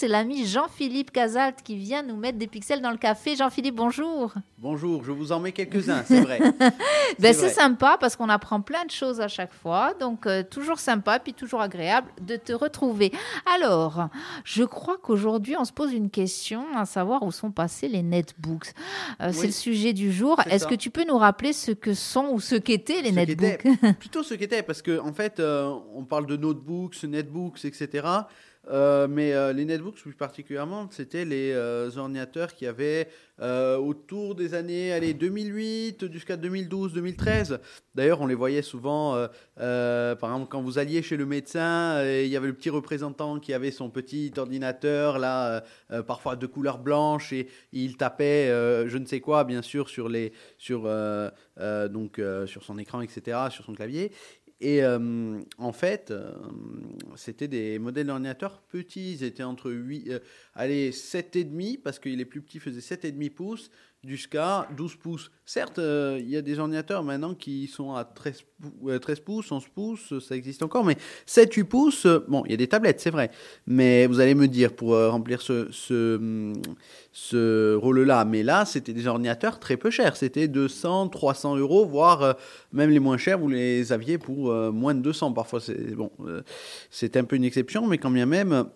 c'est l'ami Jean-Philippe Casalt qui vient nous mettre des pixels dans le café. Jean-Philippe, bonjour. Bonjour, je vous en mets quelques-uns, c'est vrai. ben, c'est sympa parce qu'on apprend plein de choses à chaque fois. Donc, euh, toujours sympa, puis toujours agréable de te retrouver. Alors, je crois qu'aujourd'hui, on se pose une question, à savoir où sont passés les netbooks. Euh, c'est le sujet du jour. Est-ce que tu peux nous rappeler ce que sont ou ce qu'étaient les netbooks? Plutôt ce qu'étaient, parce qu'en en fait, euh, on parle de notebooks, netbooks, etc. Euh, mais euh, les netbooks, plus particulièrement, c'était les euh, ordinateurs qui avaient autour des années allez, 2008 jusqu'à 2012-2013. D'ailleurs, on les voyait souvent, par exemple, quand vous alliez chez le médecin, il y avait le petit représentant qui avait son petit ordinateur, là, parfois de couleur blanche, et il tapait je ne sais quoi, bien sûr, sur, les, sur, donc, sur son écran, etc., sur son clavier. Et euh, en fait, euh, c'était des modèles d'ordinateurs petits. Ils étaient entre 8, euh, allez, 7,5, parce qu'il est plus petit, faisait 7,5 pouces, jusqu'à 12 pouces. Certes, euh, il y a des ordinateurs maintenant qui sont à 13, 13 pouces, 11 pouces, ça existe encore, mais 7-8 pouces, euh, bon, il y a des tablettes, c'est vrai. Mais vous allez me dire, pour euh, remplir ce, ce, ce rôle-là, mais là, c'était des ordinateurs très peu chers. C'était 200, 300 euros, voire même les moins chers, vous les aviez pour moins de 200. Parfois, c'est bon, c'est un peu une exception, mais quand bien même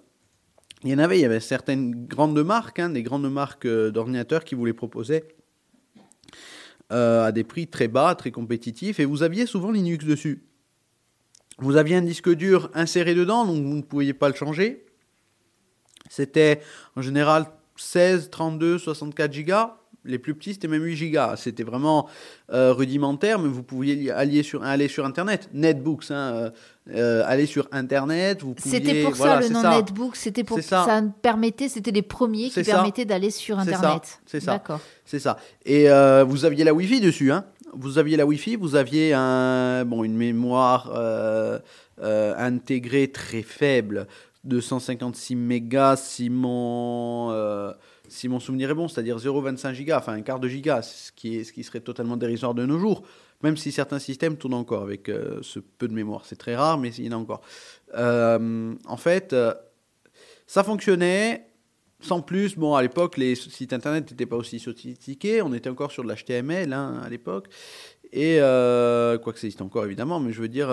il y en avait, il y avait certaines grandes marques, hein, des grandes marques euh, d'ordinateurs qui vous les proposaient euh, à des prix très bas, très compétitifs, et vous aviez souvent Linux dessus. Vous aviez un disque dur inséré dedans, donc vous ne pouviez pas le changer. C'était en général 16, 32, 64 gigas. Les plus petits, c'était même 8 gigas. C'était vraiment euh, rudimentaire, mais vous pouviez aller sur, aller sur Internet. Netbooks, hein, euh, aller sur Internet. Vous C'était pour ça le nom Netbook. C'était pour ça. ça permettait. C'était les premiers qui permettaient d'aller sur Internet. C'est ça. D'accord. C'est ça. Et euh, vous aviez la Wi-Fi dessus, hein Vous aviez la Wi-Fi. Vous aviez un bon une mémoire intégrée très faible de 156 mégas si mon si mon souvenir est bon, c'est-à-dire 0,25 gigas, enfin un quart de giga, ce qui, est, ce qui serait totalement dérisoire de nos jours, même si certains systèmes tournent encore avec euh, ce peu de mémoire. C'est très rare, mais il y en a encore. Euh, en fait, euh, ça fonctionnait. Sans plus, bon, à l'époque, les sites internet n'étaient pas aussi sophistiqués. On était encore sur de l'HTML hein, à l'époque. Et quoi que ça existe encore évidemment, mais je veux dire,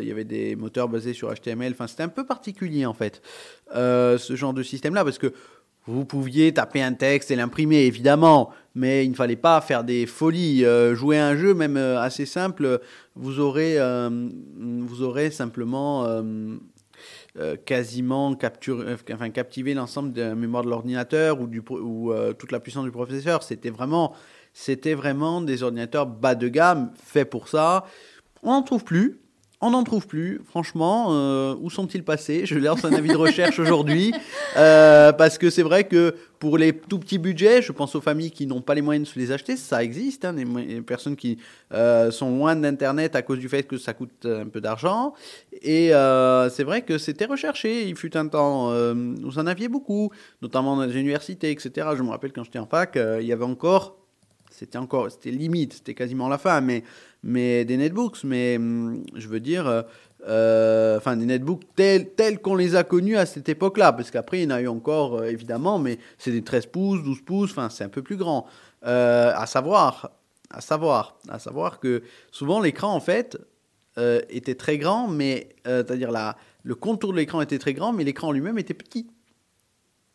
il y avait des moteurs basés sur HTML. Enfin, c'était un peu particulier en fait, ce genre de système-là, parce que vous pouviez taper un texte et l'imprimer, évidemment, mais il ne fallait pas faire des folies. Euh, jouer un jeu, même euh, assez simple, vous aurez, euh, vous aurez simplement quasiment capturé, enfin, captivé l'ensemble de la mémoire de l'ordinateur ou, du, ou toute la puissance du processeur. C'était vraiment, c'était vraiment des ordinateurs bas de gamme, faits pour ça. On n'en trouve plus. On n'en trouve plus, franchement. Euh, où sont-ils passés? Je lance un avis de recherche aujourd'hui. Euh, parce que c'est vrai que pour les tout petits budgets, je pense aux familles qui n'ont pas les moyens de se les acheter, ça existe. Hein, des, personnes qui euh, sont loin d'Internet à cause du fait que ça coûte un peu d'argent. Et c'est vrai que c'était recherché. Il fut un temps, vous en aviez beaucoup, notamment dans les universités, etc. Je me rappelle quand j'étais en fac, il y avait encore c'était encore, c'était limite, c'était quasiment la fin, mais, mais des netbooks, mais hum, je veux dire, euh, euh, enfin des netbooks tels, tels qu'on les a connus à cette époque-là, parce qu'après il y en a eu encore euh, évidemment, mais c'est des 13 pouces, 12 pouces, enfin c'est un peu plus grand. à savoir, à savoir, à savoir que souvent l'écran en fait était très grand, mais c'est-à-dire le contour de l'écran était très grand, mais l'écran lui-même était petit.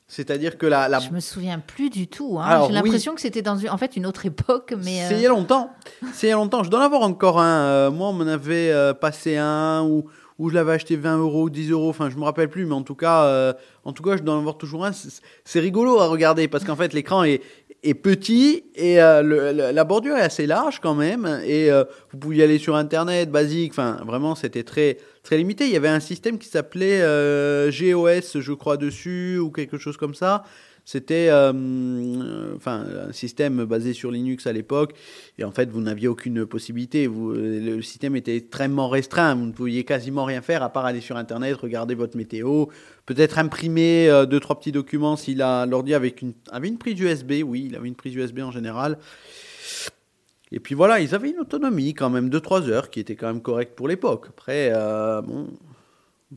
C'est-à-dire que la, la... Je me souviens plus du tout. Hein. J'ai l'impression que c'était dans une, en fait une autre époque, mais. C'est il y a euh, longtemps. C'est il y a longtemps. Je dois en avoir encore un. Euh, moi, on m'en avait euh, passé un ou où je l'avais acheté 20 euros, 10 euros. Enfin, je me rappelle plus, mais en tout cas, en tout cas, je dois en avoir toujours un. C'est rigolo à regarder parce qu'en fait, l'écran est, est petit et le, la bordure est assez large quand même. Et vous pouvez y aller sur Internet, basique. Enfin, vraiment, c'était très très limité. Il y avait un système qui s'appelait euh, GOS, je crois, dessus, ou quelque chose comme ça. C'était euh, un système basé sur Linux à l'époque. Et en fait, vous n'aviez aucune possibilité. Vous, le système était extrêmement restreint. Vous ne pouviez quasiment rien faire à part aller sur Internet, regarder votre météo, peut-être imprimer euh, deux, trois petits documents s'il a l'ordi avec une, avait une prise USB. Oui, il avait une prise USB en général. Et puis voilà, ils avaient une autonomie quand même de 3 heures qui était quand même correcte pour l'époque. Après, euh, bon,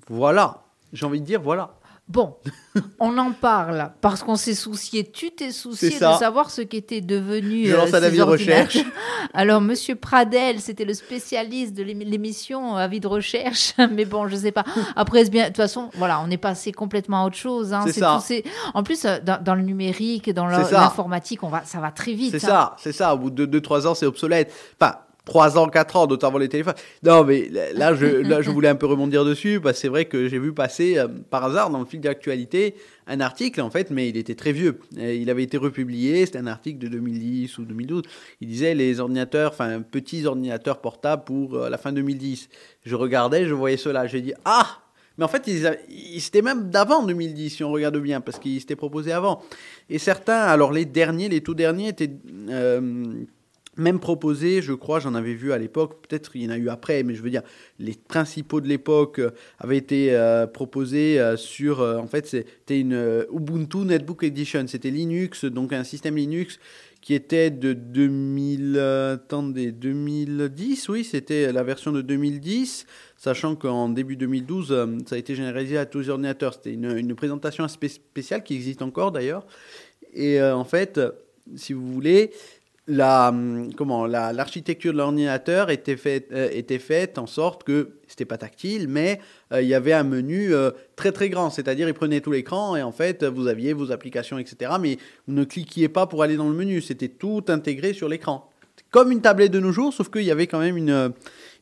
voilà, j'ai envie de dire voilà. Bon, on en parle parce qu'on s'est soucié, tu t'es soucié de savoir ce qu'était devenu Je lance un avis de recherche. Alors, Monsieur Pradel, c'était le spécialiste de l'émission Avis de recherche, mais bon, je sais pas. Après, bien, de toute façon, voilà, on est passé complètement à autre chose. Hein. C'est ça. en plus, euh, dans, le numérique, dans l'informatique, on va, ça va très vite. C'est ça, c'est ça. Au bout de 2-3 ans, c'est obsolète. Enfin, 3 ans, 4 ans, notamment les téléphones. Non, mais là, je, là, je voulais un peu rebondir dessus, parce que c'est vrai que j'ai vu passer euh, par hasard dans le fil d'actualité un article, en fait, mais il était très vieux. il avait été republié, c'était un article de 2010 ou 2012. Il disait les ordinateurs, enfin, petits ordinateurs portables pour euh, la fin 2010. Je regardais, je voyais cela, j'ai dit, ah mais en fait, c'était même d'avant 2010, si on regarde bien, parce qu'ils s'étaient proposés avant. Et certains, alors les derniers, les tout derniers, étaient euh, même proposé, je crois, j'en avais vu à l'époque, peut-être il y en a eu après, mais je veux dire, les principaux de l'époque euh, avaient été euh, proposés euh, sur, en fait, c'était une Ubuntu Netbook Edition, c'était Linux, donc un système Linux qui était de 2000, attendez, 2010, oui, c'était la version de 2010, sachant qu'en début 2012, ça a été généralisé à tous les ordinateurs. C'était une, une, présentation spéciale qui existe encore d'ailleurs. Et en fait, si vous voulez, la, hum, comment, l'architecture de l'ordinateur était faite, euh, était faite en sorte que c'était pas tactile, mais euh, il y avait un menu euh, très très grand, c'est-à-dire il prenait tout l'écran et en fait vous aviez vos applications, etc. Mais vous ne cliquiez pas pour aller dans le menu, c'était tout intégré sur l'écran. Comme une tablette de nos jours, sauf qu'il y avait quand même une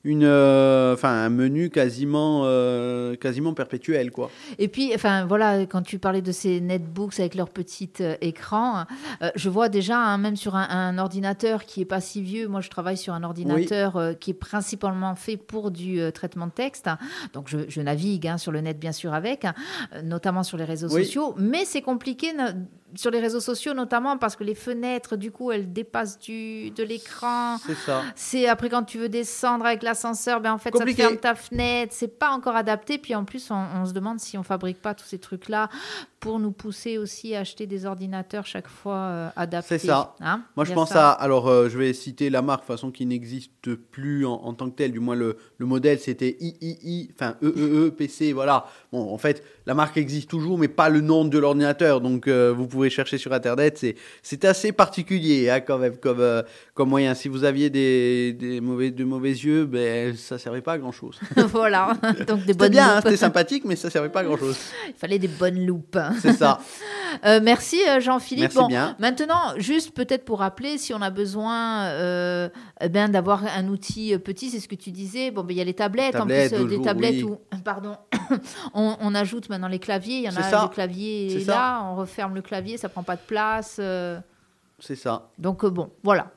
une, euh, enfin, un menu quasiment, euh, quasiment perpétuel, quoi. Et puis, enfin, voilà, quand tu parlais de ces netbooks avec leur petit euh, écran, je vois déjà, hein, même sur un, ordinateur qui est pas si vieux, moi je travaille sur un ordinateur qui est principalement fait pour du traitement de texte, donc je, navigue hein, sur le net bien sûr avec, notamment sur les réseaux sociaux, mais c'est compliqué sur les réseaux sociaux notamment parce que les fenêtres du coup elles dépassent du de l'écran. C'est ça. C'est après quand tu veux descendre avec l'ascenseur ben en fait ça te ferme ta fenêtre. C'est pas encore adapté. Puis en plus on, se demande si on fabrique pas tous ces trucs là pour nous pousser aussi à acheter des ordinateurs chaque fois euh, adaptés c'est ça hein moi je pense à alors euh, je vais citer la marque de façon qui n'existe plus en, tant que telle du moins le, le modèle c'était III enfin EEE PC voilà bon en fait la marque existe toujours mais pas le nom de l'ordinateur donc euh, vous pouvez chercher sur Internet. C'est assez particulier hein, quand même comme, euh, comme moyen. Si vous aviez des, des, mauvais, de mauvais yeux, ben, ça servait pas à grand-chose. voilà, donc des bonnes bien, hein, c'était sympathique, mais ça servait pas à grand-chose. Il fallait des bonnes loupes. C'est ça. Euh, merci euh, Jean-Philippe. Bon, bien. Maintenant, juste peut-être pour rappeler, si on a besoin ben, d'avoir un outil petit, c'est ce que tu disais. Bon, ben, il y a les tablettes, en plus des tablettes où, pardon, on, on, ajoute maintenant les claviers. Il y en a des claviers là, on referme le clavier ça prend pas de place. Euh. C'est ça. Donc bon, voilà.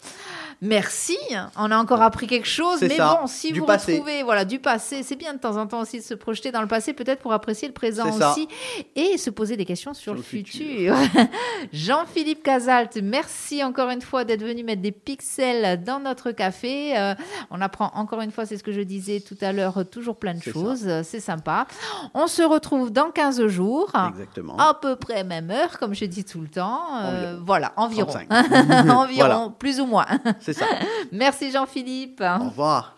Merci. On a encore appris quelque chose. Mais bon, si vous retrouvez voilà, du passé, c'est bien de temps en temps aussi de se projeter dans le passé, peut-être pour apprécier le présent aussi et se poser des questions sur, le, futur. Jean-Philippe Casalt, merci encore une fois d'être venu mettre des pixels dans notre café. Euh, on apprend encore une fois, c'est ce que je disais tout à l'heure, toujours plein de choses. C'est sympa. On se retrouve dans 15 jours. Exactement. À peu près même heure, comme je dis tout le temps. Euh, voilà, environ. environ, plus ou moins. C'est ça. Merci Jean-Philippe. Au revoir.